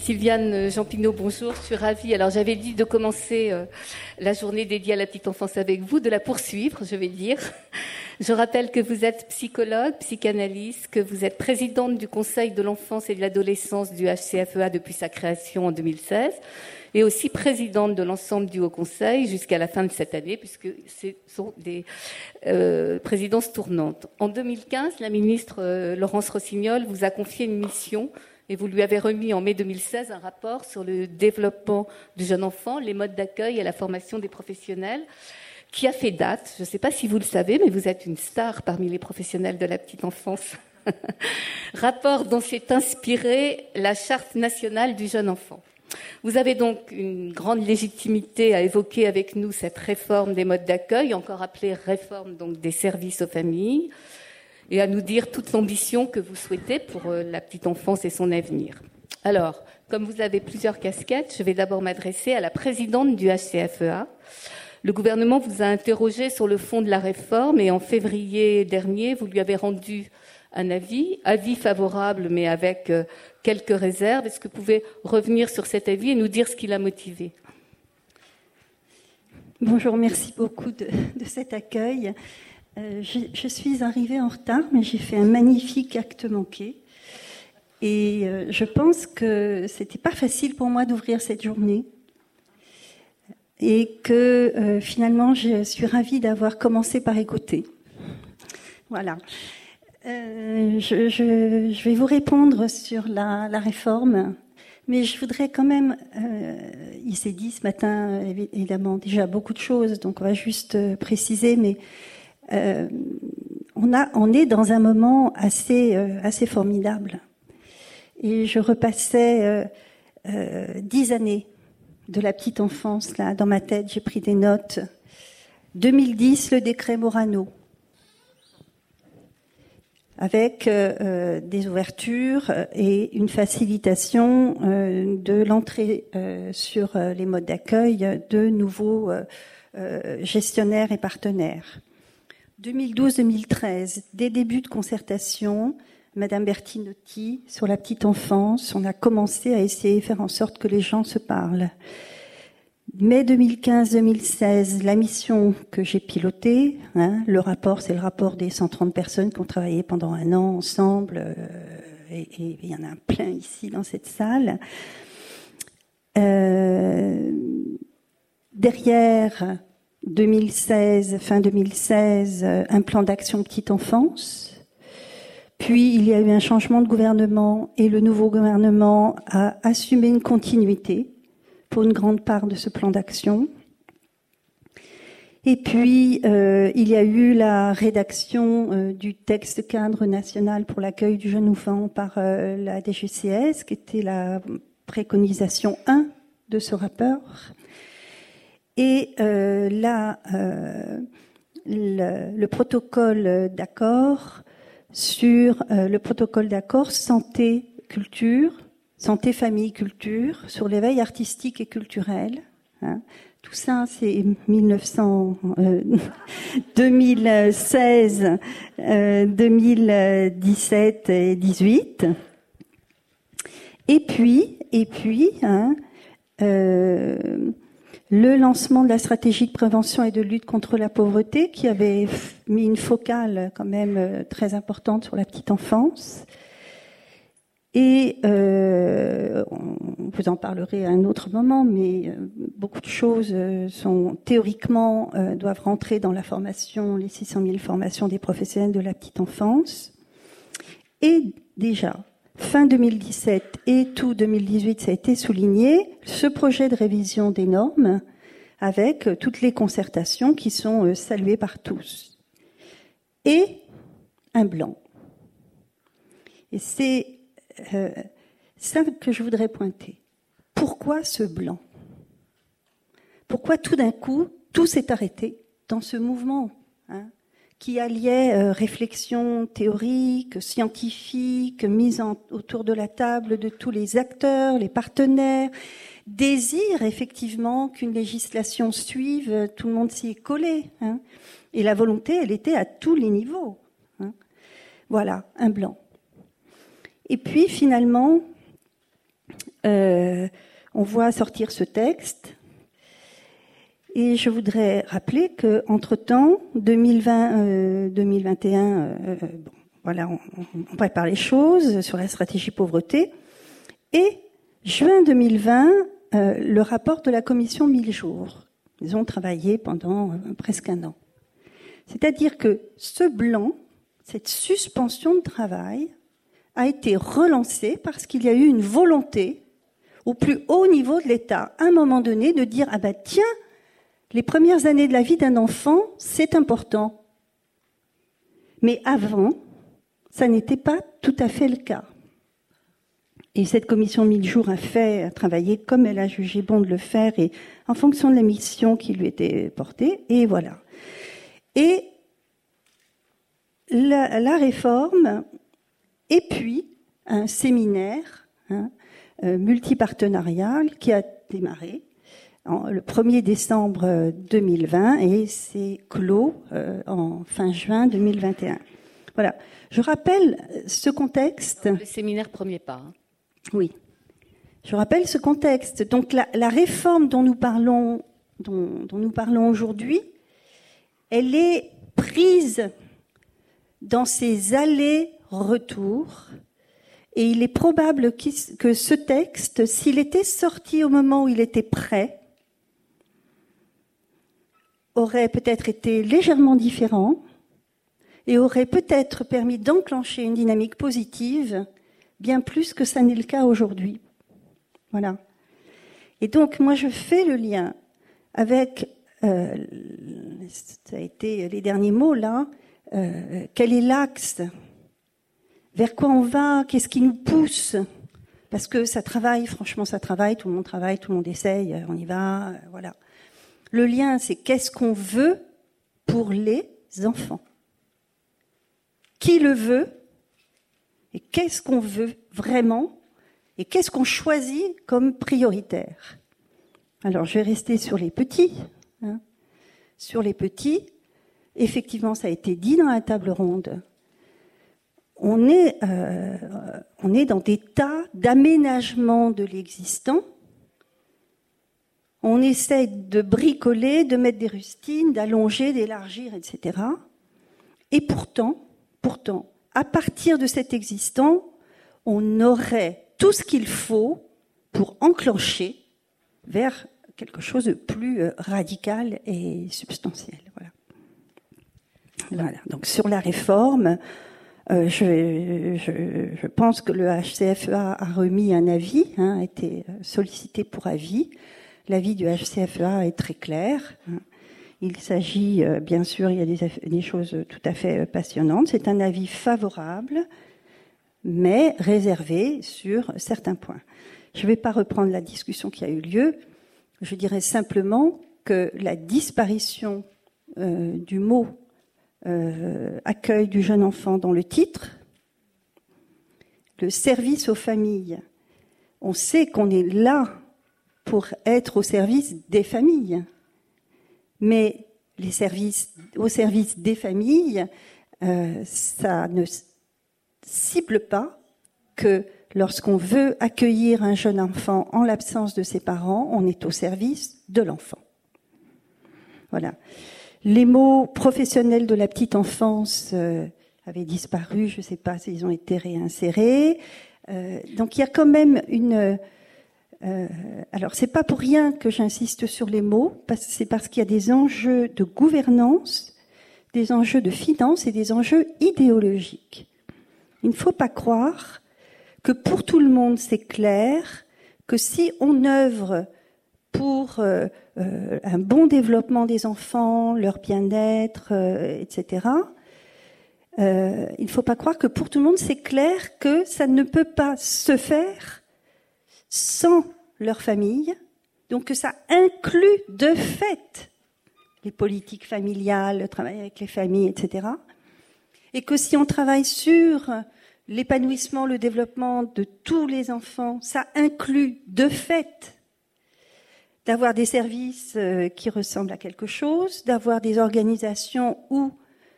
Sylviane Jean Pinot, bonjour, je suis ravie. Alors j'avais dit de commencer euh, la journée dédiée à la petite enfance avec vous, de la poursuivre, je vais dire. Je rappelle que vous êtes psychologue, psychanalyste, que vous êtes présidente du Conseil de l'enfance et de l'adolescence du HCFEA depuis sa création en 2016 et aussi présidente de l'ensemble du Haut Conseil jusqu'à la fin de cette année, puisque ce sont des euh, présidences tournantes. En 2015, la ministre euh, Laurence Rossignol vous a confié une mission et vous lui avez remis en mai 2016 un rapport sur le développement du jeune enfant, les modes d'accueil et la formation des professionnels qui a fait date. Je ne sais pas si vous le savez, mais vous êtes une star parmi les professionnels de la petite enfance. Rapport dont s'est inspirée la Charte nationale du jeune enfant. Vous avez donc une grande légitimité à évoquer avec nous cette réforme des modes d'accueil, encore appelée réforme des services aux familles, et à nous dire toute l'ambition que vous souhaitez pour euh, la petite enfance et son avenir. Alors, comme vous avez plusieurs casquettes, je vais d'abord m'adresser à la présidente du HCFEA, le gouvernement vous a interrogé sur le fond de la réforme et en février dernier, vous lui avez rendu un avis, avis favorable mais avec euh, quelques réserves. Est-ce que vous pouvez revenir sur cet avis et nous dire ce qui l'a motivé? Bonjour, merci beaucoup de, cet accueil. Euh, je, suis arrivée en retard, mais j'ai fait un magnifique acte manqué. Et euh, je pense que c'était pas facile pour moi d'ouvrir cette journée et que euh, finalement je suis ravie d'avoir commencé par écouter. Voilà. Je, vais vous répondre sur la, réforme, mais je voudrais quand même, il s'est dit ce matin évidemment déjà beaucoup de choses, donc on va juste préciser, mais euh, on, est dans un moment assez, assez formidable. Et je repassais dix années de la petite enfance, là, dans ma tête, j'ai pris des notes. 2010, le décret Morano, avec euh, euh, des ouvertures et une facilitation euh, de l'entrée sur les modes d'accueil de nouveaux gestionnaires et partenaires. 2012-2013, des débuts de concertation, Madame Bertinotti, sur la petite enfance, on a commencé à essayer de faire en sorte que les gens se parlent. Mai 2015-2016, la mission que j'ai pilotée, hein, le rapport, c'est le rapport des 130 personnes qui ont travaillé pendant un an ensemble, euh, et, il y en a plein ici dans cette salle. Euh, derrière 2016, fin 2016, un plan d'action petite enfance puis il y a eu un changement de gouvernement et le nouveau gouvernement a assumé une continuité pour une grande part de ce plan d'action. Et puis, euh, il y a eu la rédaction euh, du texte cadre national pour l'accueil du jeune enfant par euh, la DGCS, qui était la préconisation 1 de ce rapport. Et là, le, le, protocole d'accord sur euh, le protocole d'accord santé-culture, santé-famille-culture, sur l'éveil artistique et culturel. Hein. Tout ça, c'est 1900, 2016, 2017 et 18. Et puis, et puis, hein, euh, le lancement de la stratégie de prévention et de lutte contre la pauvreté qui avait mis une focale quand même euh, très importante sur la petite enfance. Et euh, vous en parlerez à un autre moment, mais euh, beaucoup de choses sont théoriquement doivent rentrer dans la formation, les 600 000 formations des professionnels de la petite enfance. Et déjà, fin 2017 et tout 2018, ça a été souligné, ce projet de révision des normes avec toutes les concertations qui sont euh, saluées par tous. Et un blanc. Et c'est euh, ça que je voudrais pointer. Pourquoi ce blanc? Pourquoi tout d'un coup, tout s'est arrêté dans ce mouvement hein? Qui alliait euh, réflexion théorique, scientifique, mise autour de la table de tous les acteurs, les partenaires, désir effectivement qu'une législation suive, tout le monde s'y est collé. Hein. Et la volonté, elle était à tous les niveaux. Hein. Voilà, un blanc. Et puis finalement, euh, on voit sortir ce texte. Et je voudrais rappeler que entre temps, 2020, 2021, bon, voilà, on, prépare les choses sur la stratégie pauvreté. Et juin 2020, le rapport de la commission 1000 jours. Ils ont travaillé pendant presque un an. C'est-à-dire que ce blanc, cette suspension de travail, a été relancé parce qu'il y a eu une volonté au plus haut niveau de l'État, à un moment donné, de dire ah ben tiens, les premières années de la vie d'un enfant, c'est important. Mais avant, ça n'était pas tout à fait le cas. Et cette commission mille jours a fait, a travaillé comme elle a jugé bon de le faire et en fonction de la mission qui lui était portée. Et voilà. Et la, réforme, et puis un séminaire hein, euh, multipartenarial qui a démarré le 1er décembre 2020 et c'est clos euh, en fin juin 2021. Voilà. Je rappelle ce contexte. Le séminaire premier pas. Hein. Oui. Je rappelle ce contexte. Donc la, la réforme dont nous parlons, dont, dont nous parlons aujourd'hui, elle est prise dans ces allers-retours. Et il est probable que ce texte, s'il était sorti au moment où il était prêt, aurait peut-être été légèrement différent et aurait peut-être permis d'enclencher une dynamique positive bien plus que ça n'est le cas aujourd'hui. Voilà. Et donc, moi, je fais le lien avec, euh, ça a été les derniers mots là, euh, quel est l'axe Vers quoi on va Qu'est-ce qui nous pousse? Parce que ça travaille, franchement, ça travaille, tout le monde travaille, tout le monde essaye, on y va, euh, voilà. Le lien, c'est qu'est-ce qu'on veut pour les enfants? Qui le veut Et qu'est-ce qu'on veut vraiment Et qu'est-ce qu'on choisit comme prioritaire? Alors, je vais rester sur les petits. Hein. Sur les petits, effectivement, ça a été dit dans la table ronde, on est, euh, on est dans des tas d'aménagement de l'existant. On essaie de bricoler, de mettre des rustines, d'allonger, d'élargir, etc. Et pourtant, pourtant, à partir de cet existant, on aurait tout ce qu'il faut pour enclencher vers quelque chose de plus euh, radical et substantiel. Voilà. Donc sur la réforme, euh, je, pense que le HCFEA a remis un avis, hein, a été sollicité pour avis. L'avis du HCFEA est très clair. Il s'agit, euh, bien sûr, il y a des, choses tout à fait euh, passionnantes. C'est un avis favorable, mais réservé sur certains points. Je ne vais pas reprendre la discussion qui a eu lieu. Je dirais simplement que la disparition euh, du mot accueil du jeune enfant dans le titre, le service aux familles. On sait qu'on est là pour être au service des familles, mais les services, au service des familles, euh, ça ne cible pas que lorsqu'on veut accueillir un jeune enfant en l'absence de ses parents, on est au service de l'enfant. Voilà. Les mots professionnels de la petite enfance euh, avaient disparu, je ne sais pas s'ils ont été réinsérés. Euh, donc il y a quand même une. Euh, alors c'est pas pour rien que j'insiste sur les mots, c'est parce qu'il y a des enjeux de gouvernance, des enjeux de finance et des enjeux idéologiques. Il ne faut pas croire que pour tout le monde c'est clair que si on œuvre pour euh, euh, un bon développement des enfants, leur bien-être, euh, etc. il ne faut pas croire que pour tout le monde, c'est clair que ça ne peut pas se faire sans leur famille, donc que ça inclut de fait les politiques familiales, le travail avec les familles, etc. Et que si on travaille sur l'épanouissement, le développement de tous les enfants, ça inclut de fait d'avoir des services euh, qui ressemblent à quelque chose, d'avoir des organisations où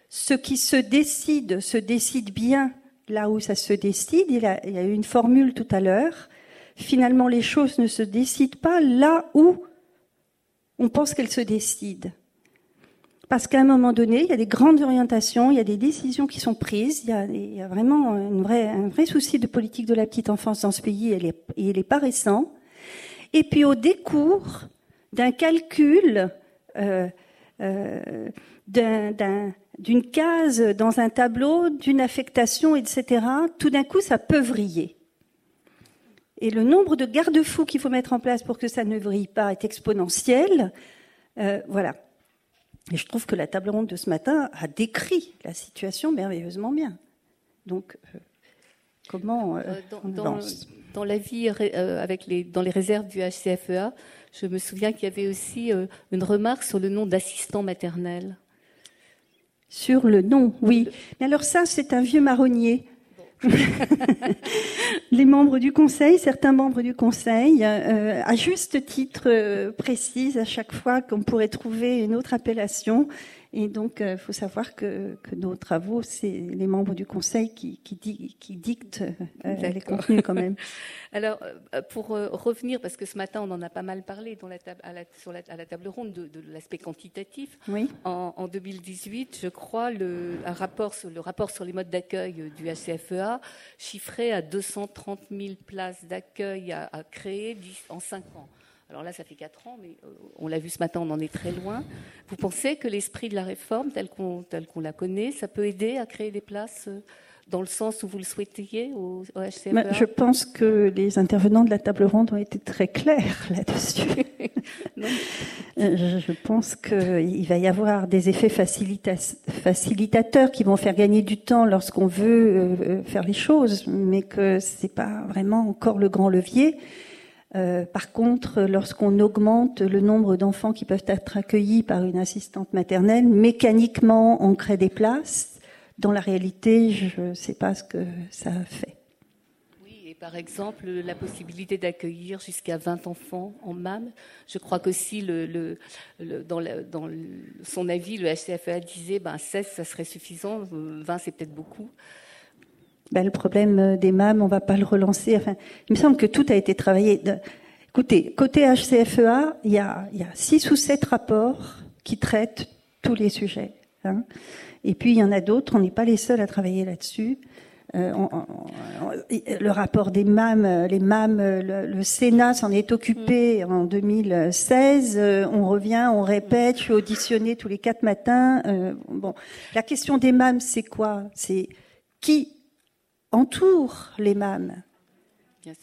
ce qui se décide se décide bien là où ça se décide. Il y a, eu une formule tout à l'heure. Finalement les choses ne se décident pas là où on pense qu'elles se décident. Parce qu'à un moment donné, il y a des grandes orientations, il y a des décisions qui sont prises, il y a, vraiment un vrai souci de politique de la petite enfance dans ce pays, et il n'est pas récent. Et puis au décours d'un calcul euh, euh, d'une case dans un tableau, d'une affectation, etc., tout d'un coup, ça peut vriller. Et le nombre de garde-fous qu'il faut mettre en place pour que ça ne vrille pas est exponentiel. Euh, voilà. Et je trouve que la table ronde de ce matin a décrit la situation merveilleusement bien. Donc, euh, comment euh, dans, dans, la vie avec les, dans les réserves du HCFEA, je me souviens qu'il y avait aussi une remarque sur le nom d'assistant maternel. Sur le nom, oui. Mais alors ça, c'est un vieux marronnier. les membres du Conseil, certains membres du Conseil, euh, à juste titre, euh, précisent à chaque fois qu'on pourrait trouver une autre appellation et donc, il euh, faut savoir que, que, nos travaux, c'est les membres du Conseil qui, qui, qui dictent euh, les contenus quand même. Alors, euh, pour revenir, parce que ce matin, on en a pas mal parlé dans la table, à, la, sur la, à la table ronde de, de l'aspect quantitatif. Oui. En, en, 2018, je crois, le, un rapport sur, le rapport sur les modes d'accueil du HCFEA chiffrait à 230 000 places d'accueil à, à créer en 5 ans. Alors là, ça fait quatre ans, mais euh, on l'a vu ce matin, on en est très loin. Vous pensez que l'esprit de la réforme, tel qu'on la connaît, ça peut aider à créer des places euh, dans le sens où vous le souhaitiez au, HCFA Je pense que les intervenants de la table ronde ont été très clairs là-dessus. Euh, je pense qu'il va y avoir des effets facilitateurs qui vont faire gagner du temps lorsqu'on veut faire les choses, mais que c'est pas vraiment encore le grand levier. Euh, par contre, lorsqu'on augmente le nombre d'enfants qui peuvent être accueillis par une assistante maternelle, mécaniquement, on crée des places. Dans la réalité, je ne sais pas ce que ça fait. Oui, et par exemple, la possibilité d'accueillir jusqu'à 20 enfants en MAM. Je crois qu'aussi, le, le, dans, dans son avis, le HCFA disait ben, 16, ça serait suffisant, 20, c'est peut-être beaucoup. Ben, le problème euh, des MAM, on va pas le relancer. Enfin, il me semble que tout a été travaillé. Écoutez, côté HCFEA, il y a, il y a six ou sept rapports qui traitent tous les sujets. Hein. Et puis il y en a d'autres, on n'est pas les seuls à travailler là-dessus. Euh, le rapport des MAM, euh, les MAM, le, Sénat s'en est occupé mm. en 2016. on revient, on répète. Je suis auditionnée tous les quatre matins. bon, la question des MAM, c'est quoi? C'est qui entoure les MAM,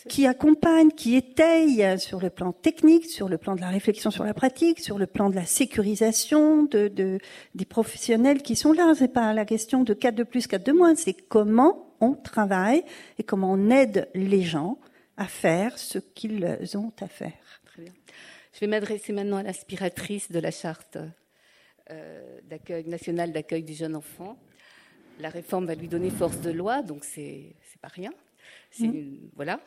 qui accompagne, qui étaye sur le plan technique, sur le plan de la réflexion sur la pratique, sur le plan de la sécurisation de, des professionnels qui sont là. C'est pas la question de 4 de plus, 4 de moins, c'est comment on travaille et comment on aide les gens à faire ce qu'ils ont à faire. Très bien. Je vais m'adresser maintenant à l'aspiratrice de la charte euh, d'accueil nationale d'accueil du jeune enfant la réforme va lui donner force de loi, donc c'est pas rien. Mm. voilà.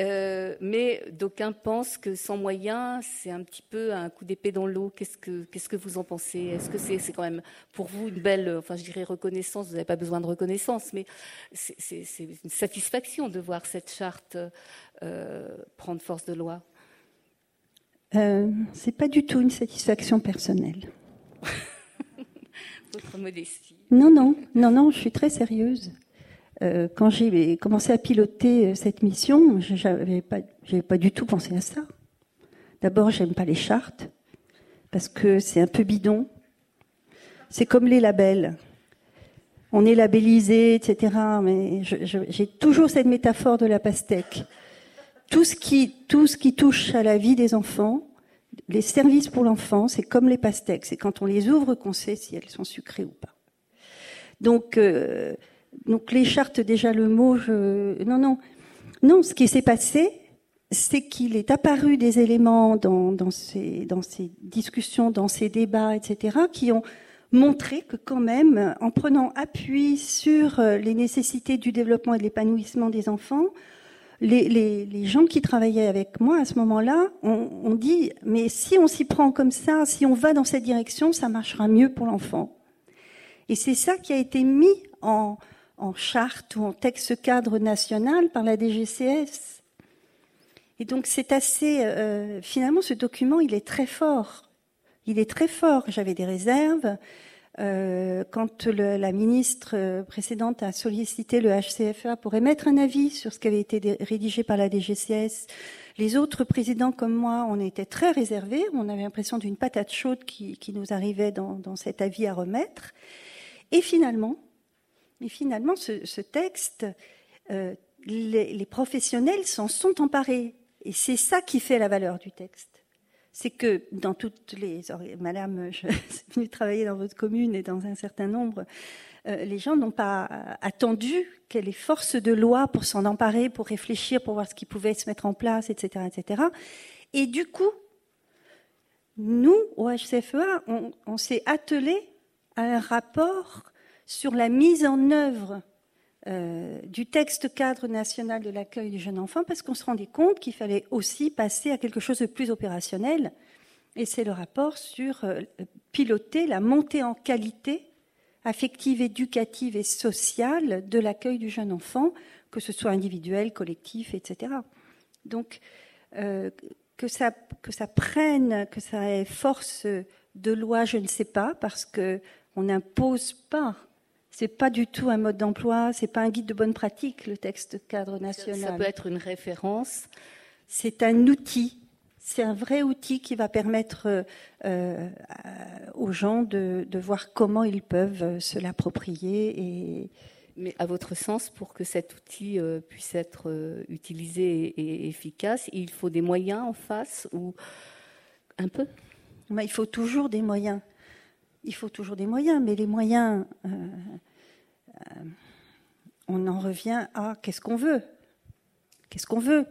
Euh, mais d'aucuns pensent que sans moyens, c'est un petit peu un coup d'épée dans l'eau. Qu'est-ce que qu'est-ce que vous en pensez? Est-ce que c'est quand même pour vous une belle, enfin je dirais reconnaissance? Vous n'avez pas besoin de reconnaissance, mais c'est une satisfaction de voir cette charte euh, prendre force de loi. Euh, c'est pas du tout une satisfaction personnelle. Votre modestie. Non, non, non, non, je suis très sérieuse. Euh, quand j'ai commencé à piloter euh, cette mission, je n'avais pas, pas du tout pensé à ça. D'abord, j'aime pas les chartes parce que c'est un peu bidon. C'est comme les labels. On est labellisé, etc. Mais j'ai toujours cette métaphore de la pastèque. Tout ce qui, tout ce qui touche à la vie des enfants, les services pour l'enfant, c'est comme les pastèques. C'est quand on les ouvre qu'on sait si elles sont sucrées ou pas. Donc, euh, donc les chartes, déjà le mot, non, non, non. Ce qui s'est passé, c'est qu'il est apparu des éléments dans, dans, ces, dans ces discussions, dans ces débats, etc., qui ont montré que quand même, en prenant appui sur euh, les nécessités du développement et de l'épanouissement des enfants, les, gens qui travaillaient avec moi à ce moment-là ont, ont dit mais si on s'y prend comme ça, si on va dans cette direction, ça marchera mieux pour l'enfant. Et c'est ça qui a été mis en, en charte ou en texte cadre national par la DGCS. Et donc c'est assez, euh, finalement, ce document, il est très fort. Il est très fort. J'avais des réserves. Euh, quand le, la ministre précédente a sollicité le HCFA pour émettre un avis sur ce qui avait été rédigé par la DGCS, les autres présidents comme moi, on était très réservés. On avait l'impression d'une patate chaude qui, qui nous arrivait dans, dans, cet avis à remettre. Et finalement, et finalement, ce, ce texte, euh, les, les professionnels s'en sont emparés. Et c'est ça qui fait la valeur du texte c'est que dans toutes les... Madame, je suis venue travailler dans votre commune et dans un certain nombre, euh, les gens n'ont pas attendu qu'elle ait force de loi pour s'en emparer, pour réfléchir, pour voir ce qui pouvait se mettre en place, etc. etc. Et du coup, nous, au HCFEA, on, on s'est attelé à un rapport sur la mise en œuvre euh, du texte cadre national de l'accueil du jeune enfant parce qu'on se rendait compte qu'il fallait aussi passer à quelque chose de plus opérationnel. Et c'est le rapport sur euh, piloter la montée en qualité affective, éducative et sociale de l'accueil du jeune enfant, que ce soit individuel, collectif, etc. Donc, euh, que, ça, que ça prenne, que ça ait force de loi, je ne sais pas, parce que on n'impose pas c'est pas du tout un mode d'emploi, c'est pas un guide de bonne pratique, le texte cadre national. Ça, ça peut être une référence. C'est un outil. C'est un vrai outil qui va permettre euh, aux gens de, de, voir comment ils peuvent se l'approprier. Et... Mais à votre sens, pour que cet outil euh, puisse être euh, utilisé et, et, efficace, il faut des moyens en face ou un peu? Il faut toujours des moyens il faut toujours des moyens, mais les moyens, euh, euh, on en revient à qu'est-ce qu'on veut Qu'est-ce qu'on veut?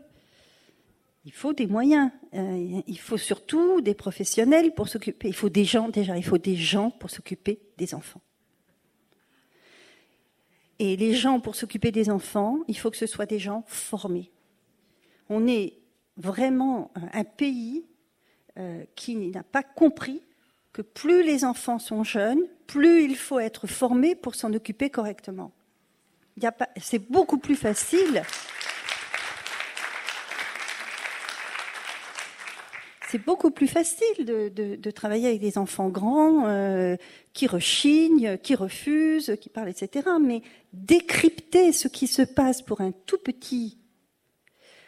Il faut des moyens. Euh, il faut surtout des professionnels pour s'occuper. Il faut des gens, déjà, il faut des gens pour s'occuper des enfants. Et les gens pour s'occuper des enfants, il faut que ce soit des gens formés. On est vraiment un pays qui n'a pas compris que plus les enfants sont jeunes, plus il faut être formé pour s'en occuper correctement. C'est beaucoup plus facile. C'est beaucoup plus facile de, de, travailler avec des enfants grands euh, qui rechignent, qui refusent, qui parlent, etc. Mais décrypter ce qui se passe pour un tout petit,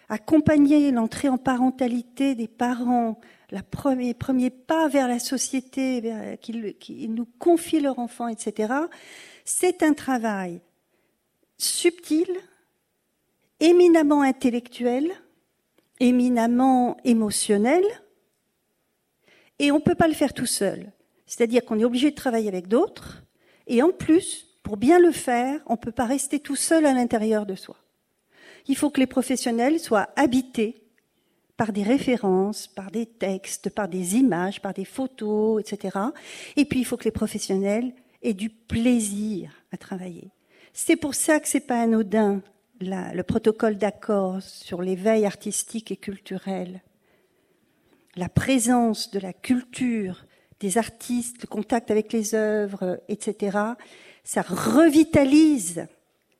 accompagner l'entrée en parentalité des parents, le premier, premier pas vers la société, qu'ils qui nous confient leur enfant, etc., c'est un travail subtil, éminemment intellectuel, éminemment émotionnel, et on ne peut pas le faire tout seul. C'est-à-dire qu'on est obligé de travailler avec d'autres, et en plus, pour bien le faire, on ne peut pas rester tout seul à l'intérieur de soi. Il faut que les professionnels soient habités par des références, par des textes, par des images, par des photos, etc. Et puis il faut que les professionnels aient du plaisir à travailler. C'est pour ça que c'est pas anodin le protocole d'accord sur l'éveil artistique et culturel. La présence de la culture, des artistes, le contact avec les œuvres, etc. Ça revitalise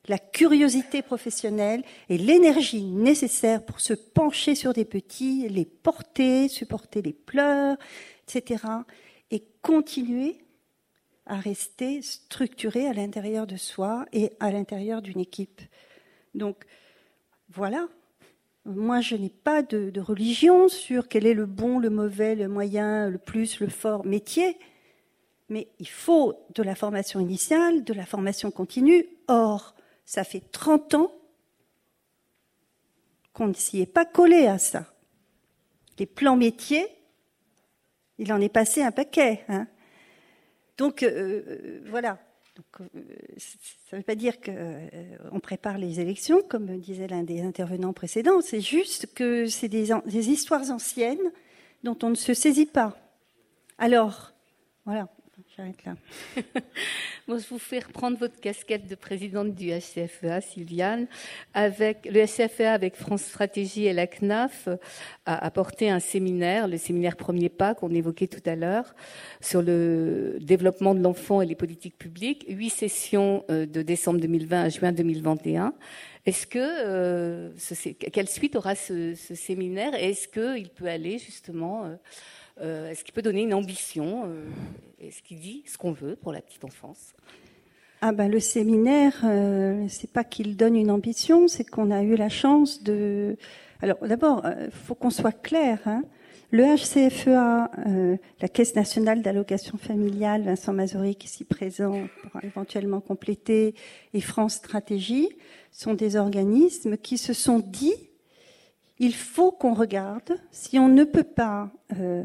la curiosité professionnelle et l'énergie nécessaire pour se pencher sur des petits, les porter, supporter les pleurs, etc. et continuer à rester structuré à l'intérieur de soi et à l'intérieur d'une équipe. Donc, voilà. Moi, je n'ai pas de, religion sur quel est le bon, le mauvais, le moyen, le plus, le fort métier, mais il faut de la formation initiale, de la formation continue. Or, ça fait 30 ans qu'on ne s'y est pas collé à ça. Les plans métiers, il en est passé un paquet. Hein. Donc euh, euh voilà. Euh, ça ne veut pas dire qu'on prépare les élections, comme disait l'un des intervenants précédents. C'est juste que c'est des, histoires anciennes dont on ne se saisit pas. Alors, voilà. je vous fais reprendre votre casquette de présidente du HCFEA, Sylviane. Avec le HCFEA, avec France Stratégie et la CNAF, a apporté un séminaire, le séminaire Premier Pas qu'on évoquait tout à l'heure, sur le développement de l'enfant et les politiques publiques. Huit sessions euh, de décembre 2020 à juin 2021. Est-ce que euh, quelle suite aura ce, ce séminaire? Est-ce qu'il peut aller justement euh, euh, Est-ce qu'il peut donner une ambition euh, Est-ce qu'il dit ce qu'on veut pour la petite enfance? Ah ben le séminaire, euh, c'est pas qu'il donne une ambition, c'est qu'on a eu la chance de. Alors d'abord, il faut qu'on soit clair. Hein. Le HCFEA, la Caisse nationale d'allocation familiale, Vincent Mazoric ici présent pour éventuellement compléter, et France Stratégie sont des organismes qui se sont dit il faut qu'on regarde si on ne peut pas euh, euh, euh,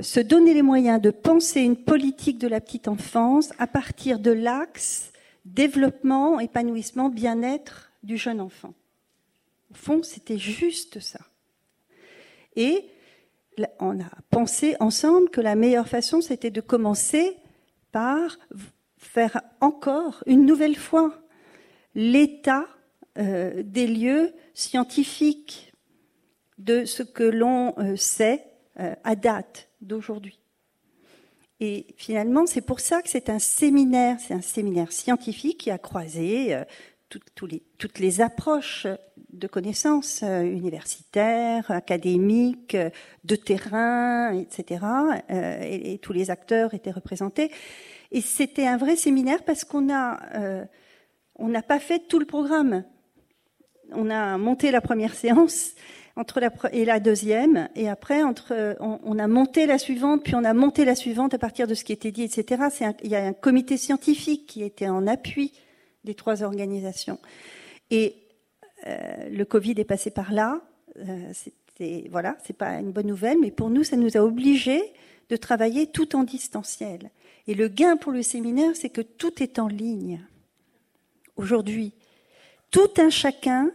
se donner les moyens de penser une politique de la petite enfance à partir de l'axe développement, épanouissement, bien-être du jeune enfant. Au fond, c'était juste ça. Et on a pensé ensemble que la meilleure façon, c'était de commencer par faire encore une nouvelle fois l'état des lieux scientifiques de ce que l'on euh, sait euh, à date d'aujourd'hui. Et finalement, c'est pour ça que c'est un séminaire, c'est un séminaire scientifique qui a croisé euh, les, toutes les approches de connaissances universitaires, académiques, de terrain, etc. Et, et, tous les acteurs étaient représentés. Et c'était un vrai séminaire parce qu'on a, on n'a pas fait tout le programme. On a monté la première séance entre la et la deuxième, et après entre, on, a monté la suivante, puis on a monté la suivante à partir de ce qui était dit, etc. il y a un comité scientifique qui était en appui des trois organisations. Et euh, le Covid est passé par là. Euh, c'était voilà, c'est pas une bonne nouvelle, mais pour nous, ça nous a obligés de travailler tout en distanciel. Et le gain pour le séminaire, c'est que tout est en ligne. Aujourd'hui, tout un chacun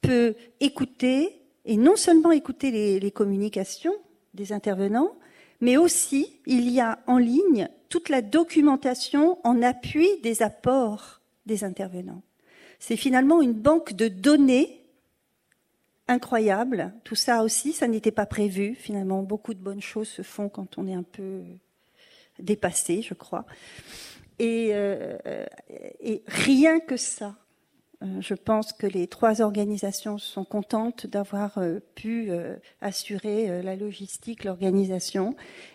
peut écouter et non seulement écouter les, communications des intervenants, mais aussi il y a en ligne toute la documentation en appui des apports des intervenants. C'est finalement une banque de données incroyable. Tout ça aussi, ça n'était pas prévu. Finalement, beaucoup de bonnes choses se font quand on est un peu dépassé, je crois. Et, euh, rien que ça, je pense que les trois organisations sont contentes d'avoir euh, pu euh, assurer la logistique, l'organisation.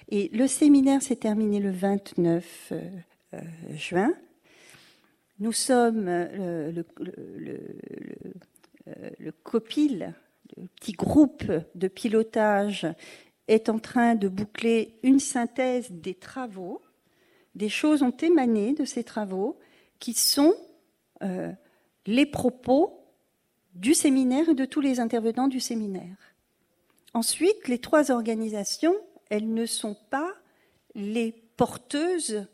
Et le séminaire s'est terminé le 29 juin. Nous sommes le, le, COPIL, le petit groupe de pilotage, est en train de boucler une synthèse des travaux. Des choses ont émané de ces travaux qui sont les propos du séminaire et de tous les intervenants du séminaire. Ensuite, les trois organisations, elles ne sont pas les porteuses,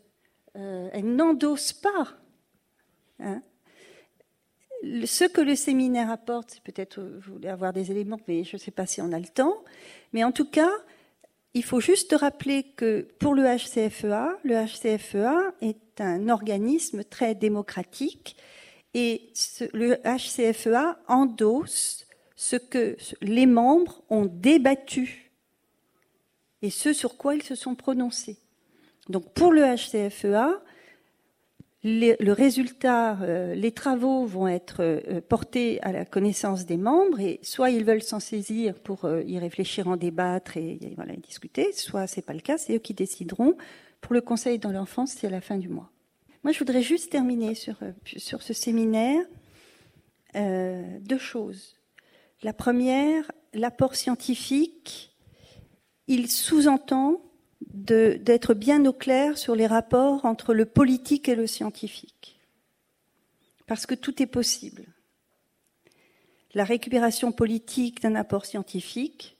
euh, elles n'endossent pas. Hein. Ce que le séminaire apporte, peut-être, vous voulez avoir des éléments, mais je ne sais pas si on a le temps, mais en tout cas, il faut juste rappeler que pour le HCFEA, le HCFEA est un organisme très démocratique et le HCFEA endosse ce que les membres ont débattu et ce sur quoi ils se sont prononcés. Donc pour le HCFEA, le résultat, euh, les travaux vont être euh, portés à la connaissance des membres et soit ils veulent s'en saisir pour euh, y réfléchir, en débattre et, discuter, soit c'est pas le cas, c'est eux qui décideront. Pour le conseil dans l'enfance, c'est à la fin du mois. Moi, je voudrais juste terminer sur, euh, ce séminaire. Euh, deux choses. La première, l'apport scientifique, il sous-entend d'être bien au clair sur les rapports entre le politique et le scientifique. Parce que tout est possible. La récupération politique d'un apport scientifique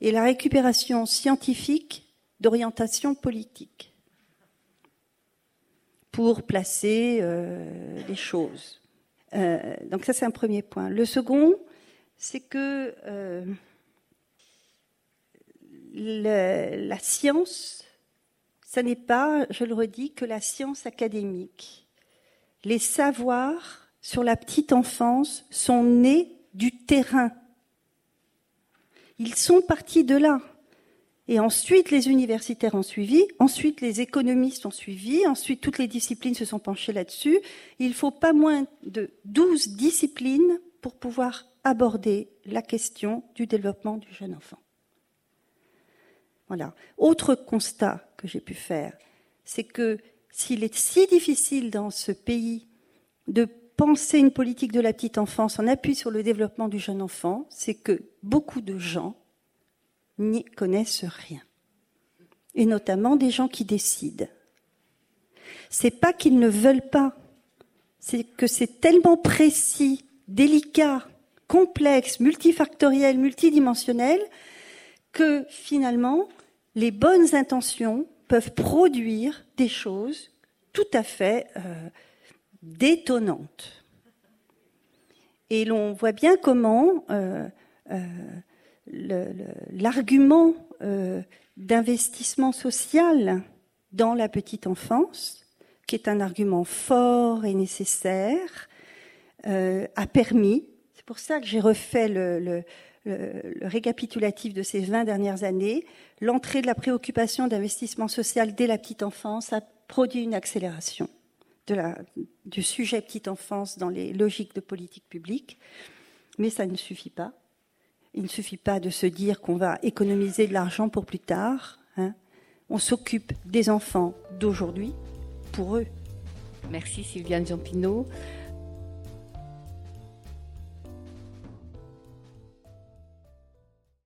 et la récupération scientifique d'orientation politique pour placer euh, les choses. Euh, donc ça, c'est un premier point. Le second, c'est que euh, la science ce n'est pas, je le redis, que la science académique. Les savoirs sur la petite enfance sont nés du terrain. Ils sont partis de là. Et ensuite, les universitaires ont suivi, ensuite les économistes ont suivi, ensuite toutes les disciplines se sont penchées là-dessus. Il faut pas moins de 12 disciplines pour pouvoir aborder la question du développement du jeune enfant. Voilà. Autre constat que j'ai pu faire, c'est que s'il est si difficile dans ce pays de penser une politique de la petite enfance en appui sur le développement du jeune enfant, c'est que beaucoup de gens n'y connaissent rien. Et notamment des gens qui décident. C'est pas qu'ils ne veulent pas, c'est que c'est tellement précis, délicat, complexe, multifactoriel, multidimensionnel, que finalement, les bonnes intentions peuvent produire des choses tout à fait euh, détonnantes. Et l'on voit bien comment euh, euh, l'argument euh, d'investissement social dans la petite enfance, qui est un argument fort et nécessaire, euh, a permis, c'est pour ça que j'ai refait le, récapitulatif de ces 20 dernières années, l'entrée de la préoccupation d'investissement social dès la petite enfance a produit une accélération du sujet petite enfance dans les logiques de politique publique, mais ça ne suffit pas. Il ne suffit pas de se dire qu'on va économiser de l'argent pour plus tard. Hein. On s'occupe des enfants d'aujourd'hui pour eux. Merci Sylviane Jampinot.